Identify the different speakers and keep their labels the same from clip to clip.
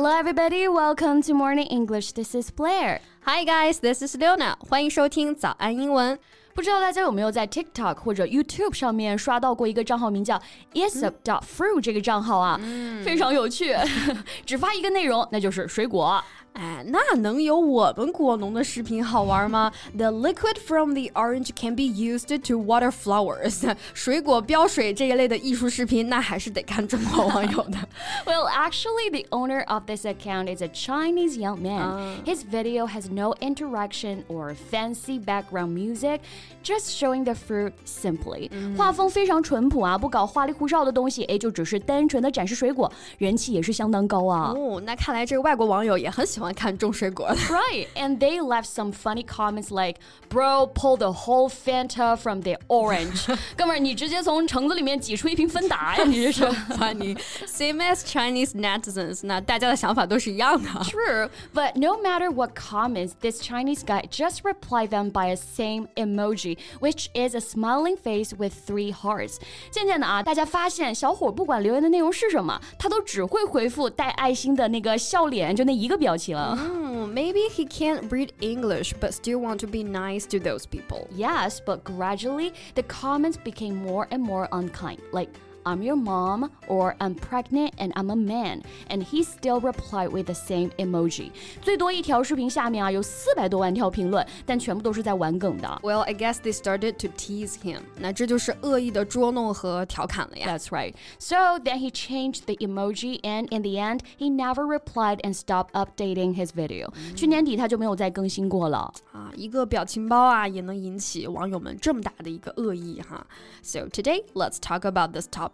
Speaker 1: Hello, everybody. Welcome to Morning English. This is Blair.
Speaker 2: Hi, guys. This is Leona. 欢迎收听早安英文。
Speaker 1: 不知道大家有没有在 TikTok 或者 YouTube 上面刷到过一个账号，名叫 Isop dot fruit 这个账号啊，非常有趣，只发一个内容，那就是水果。
Speaker 2: 哎，那能有我们果农的视频好玩吗？The liquid from the orange can be used to water flowers。水果标水这一类的艺术视频，那还是得看中国网友的。
Speaker 1: well, actually, the owner of this account is a Chinese young man. His video has no interaction or fancy background music, just showing the fruit simply. 画风非常淳朴啊，不搞花里胡哨的东西，哎，就只是单纯的展示水果，人气也是相当高啊。
Speaker 2: 哦，那看来这个外国网友也很喜欢。 看种水果的。
Speaker 1: Right, and they left some funny comments like, "Bro, pull the whole Fanta from the orange." 哥们儿，你直接从橙子里面挤出一瓶芬达呀！你这是
Speaker 2: funny. Same as Chinese netizens. 那大家的想法都是一样的。
Speaker 1: True, but no matter what comments, this Chinese guy just replied them by a same emoji, which is a smiling face with three hearts. 渐渐的啊，大家发现小伙不管留言的内容是什么，他都只会回复带爱心的那个笑脸，就那一个表情。
Speaker 2: Mm, maybe he can't read English but still want to be nice to those people.
Speaker 1: Yes, but gradually the comments became more and more unkind. Like I'm your mom, or I'm pregnant and I'm a man. And he still replied with the same emoji. 最多一条视频下面啊有四百多万条评论，但全部都是在玩梗的。
Speaker 2: Well, I guess they started to tease him. 那这就是恶意的捉弄和调侃了呀。
Speaker 1: That's right. So then he changed the emoji, and in the end, he never replied and stopped updating his video. 去年底他就没有再更新过了。
Speaker 2: 啊，一个表情包啊也能引起网友们这么大的一个恶意哈。So today, let's talk about this topic.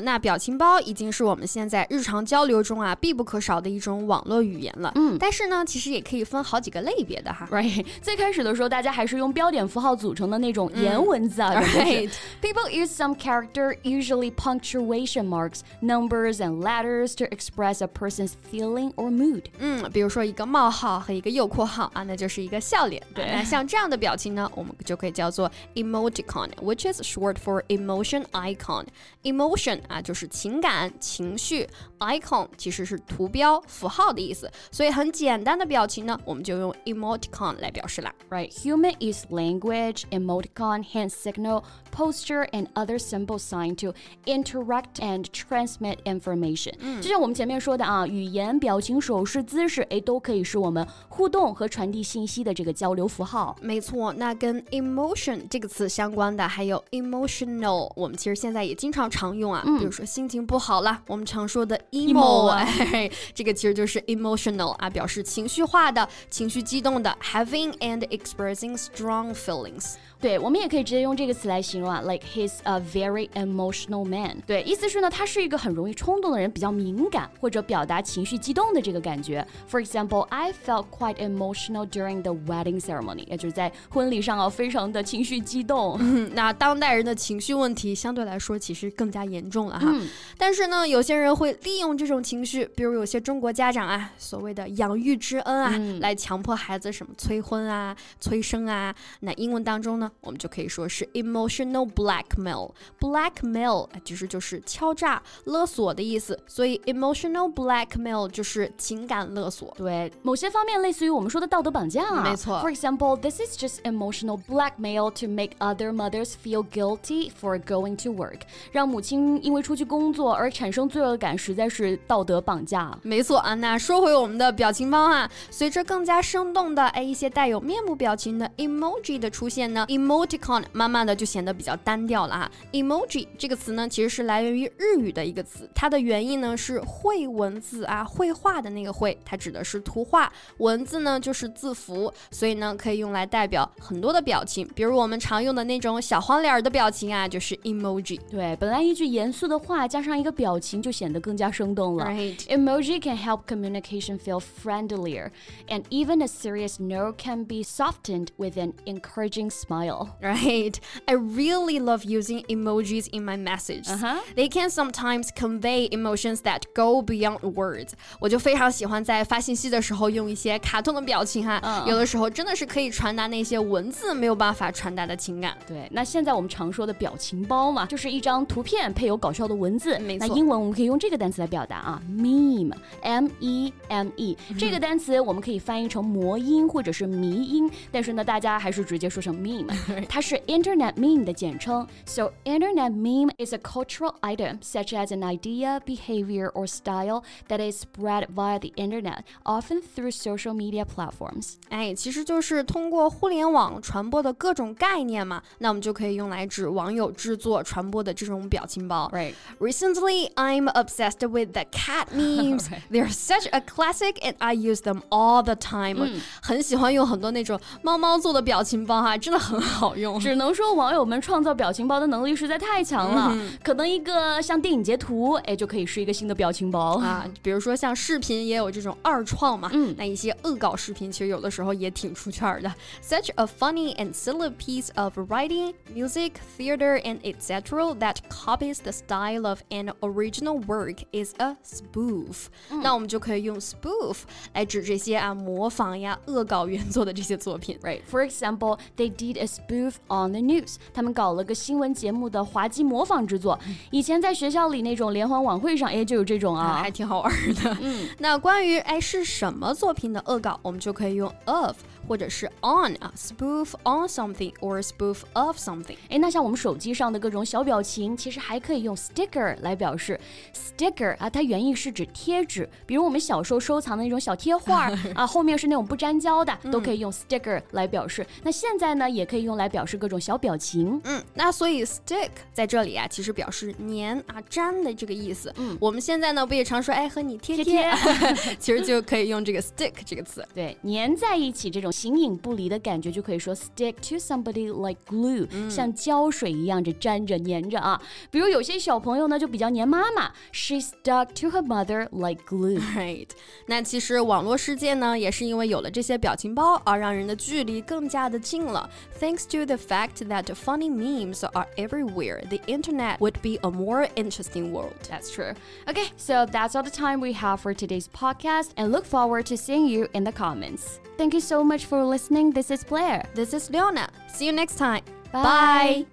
Speaker 2: 那表情包已经是我们现在日常交流中啊必不可少的一种网络语言了。嗯，但是呢，其实也可以分好几个类别的哈。
Speaker 1: Right，最开始的时候，大家还是用标点符号组成的那种颜文字啊。Right，people use some character, usually punctuation marks, numbers and letters to express a person's feeling or mood。
Speaker 2: 嗯，比如说一个冒号和一个右括号啊，那就是一个笑脸。对，那像这样的表情呢，我们就可以叫做 emoticon，which is short for emotion icon。Emotion 啊，就是情感、情绪；icon 其实是图标、符号的意思。所以很简单的表情呢，我们就用 emoticon 来表示了。
Speaker 1: Right, human use language, emoticon, hand signal, posture, and other symbol sign to interact and transmit information。嗯就像我们前面说的啊，语言、表情、手势、姿势，哎，都可以是我们互动和传递信息的这个交流符号。
Speaker 2: 没错，那跟 emotion 这个词相关的还有 emotional，我们其实现在也经常常用啊。比如说心情不好了，我们常说的 emo，哎，这个其实就是 emotional 啊，表示情绪化的、情绪激动的，having and expressing strong feelings。
Speaker 1: 对，我们也可以直接用这个词来形容啊，like he's a very emotional man。对，意思是呢，他是一个很容易冲动的人，比较敏感或者表达情绪激动的这个感觉。For example, I felt quite emotional during the wedding ceremony，也就是在婚礼上啊，非常的情绪激动。
Speaker 2: 那当代人的情绪问题相对来说其实更加严重了哈。但是呢，有些人会利用这种情绪，比如有些中国家长啊，所谓的养育之恩啊，来强迫孩子什么催婚啊、催生啊。那英文当中呢？我们就可以说是 emotional blackmail。blackmail 其实就是敲诈、勒索的意思，所以 emotional blackmail 就是情感勒索。
Speaker 1: 对，某些方面类似于我们说的道德绑架啊。
Speaker 2: 没错。
Speaker 1: For example, this is just emotional blackmail to make other mothers feel guilty for going to work。让母亲因为出去工作而产生罪恶感，实在是道德绑架。
Speaker 2: 没错啊。那说回我们的表情包啊，随着更加生动的哎一些带有面部表情的 emoji 的出现呢。Emoticon 慢慢的就显得比较单调了哈。emoji 这个词呢，其实是来源于日语的一个词，它的原意呢是绘文字啊，绘画的那个绘，它指的是图画，文字呢就是字符，所以呢可以用来代表很多的表情，比如我们常用的那种小黄脸的表情啊，就是 emoji。
Speaker 1: 对，本来一句严肃。肃的话加上一个表情，就显得更加生动了。
Speaker 2: Right.
Speaker 1: Emoji can help communication feel friendlier, and even a serious no can be softened with an encouraging smile.
Speaker 2: Right. I really love using emojis in my messages.
Speaker 1: Uh-huh.
Speaker 2: They can sometimes convey emotions that go beyond words. 我就非常喜欢在发信息的时候用一些卡通的表情哈，有的时候真的是可以传达那些文字没有办法传达的情感。
Speaker 1: 对，那现在我们常说的表情包嘛，就是一张图片配有搞笑的文字。
Speaker 2: 没错。
Speaker 1: 那英文我们可以用这个单词来表达啊，meme，m e m e，这个单词我们可以翻译成魔音或者是迷音，但是呢，大家还是直接说成 meme， 它是 Internet meme 的简称。So Internet meme is a cultural item such as an idea, behavior, or style that is spread via the internet, often through social media platforms.
Speaker 2: 哎，其实就是通过互联网传播的各种概念嘛，那我们就可以用来指网友制作传播的这种表情包。
Speaker 1: Right.
Speaker 2: Recently, I'm obsessed with the cat memes. They're such a classic, and I use them all the time. 很喜欢用很多那种猫猫做的表情包哈，真的很 好用。
Speaker 1: 只能说网友们创造表情包的能力实在太强了，可能一个像电影截图，哎，就可以是一个新的表情包
Speaker 2: 啊。比如说像视频也有这种二创嘛，嗯，那一些恶搞视频其实有的时候也挺出圈的。Such a funny and silly piece of writing, music, theater, and etc. that copies the style of an original work is a spoof。那我们就可以用 spoof 来指这些啊模仿呀、恶搞原作的这些作品。
Speaker 1: Right. For example, they did a spoof on the news. 他们搞了个新闻节目的滑稽模仿之作。以前在学校里那种联欢晚会上，哎，就有这种啊，
Speaker 2: 还挺好玩的。嗯，那关于哎是什么作品的恶搞，我们就可以用 of 或者是 on 啊，spoof on something or spoof of something。
Speaker 1: 哎，那像我们手机上的各种小表情，其实还可以用 sticker 来表示。sticker 啊，它原意是指贴纸，比如我们小时候收藏的那种小贴画 啊，后面是那种不粘胶的，都可以用 sticker 来表示。那现在呢，也可以用来表示各种小表情。
Speaker 2: 嗯，那所以 stick 在这里啊，其实表示粘啊、粘的这个意思。嗯，我们现在呢不也常说哎和你贴
Speaker 1: 贴，
Speaker 2: 其实就可以用这个 stick 这个词。
Speaker 1: 对，粘在一起这种形影不离的感觉，就可以说 stick to somebody like glue，、嗯、像胶水一样这粘着粘着啊。比如有些小朋友呢就比较粘妈妈，she stuck to her mother like glue。
Speaker 2: Right，那其实网络世界呢，也是因为有了这些表情包而让人的距离更加的近了。Thanks to the fact that funny memes are everywhere, the internet would be a more interesting world.
Speaker 1: That's true. Okay, so that's all the time we have for today's podcast, and look forward to seeing you in the comments. Thank you so much for listening. This is Blair.
Speaker 2: This is Leona. See you next time.
Speaker 1: Bye.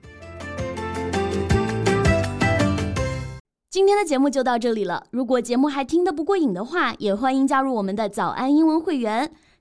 Speaker 1: 今天的节目就到这里了。如果节目还听得不过瘾的话，也欢迎加入我们的早安英文会员。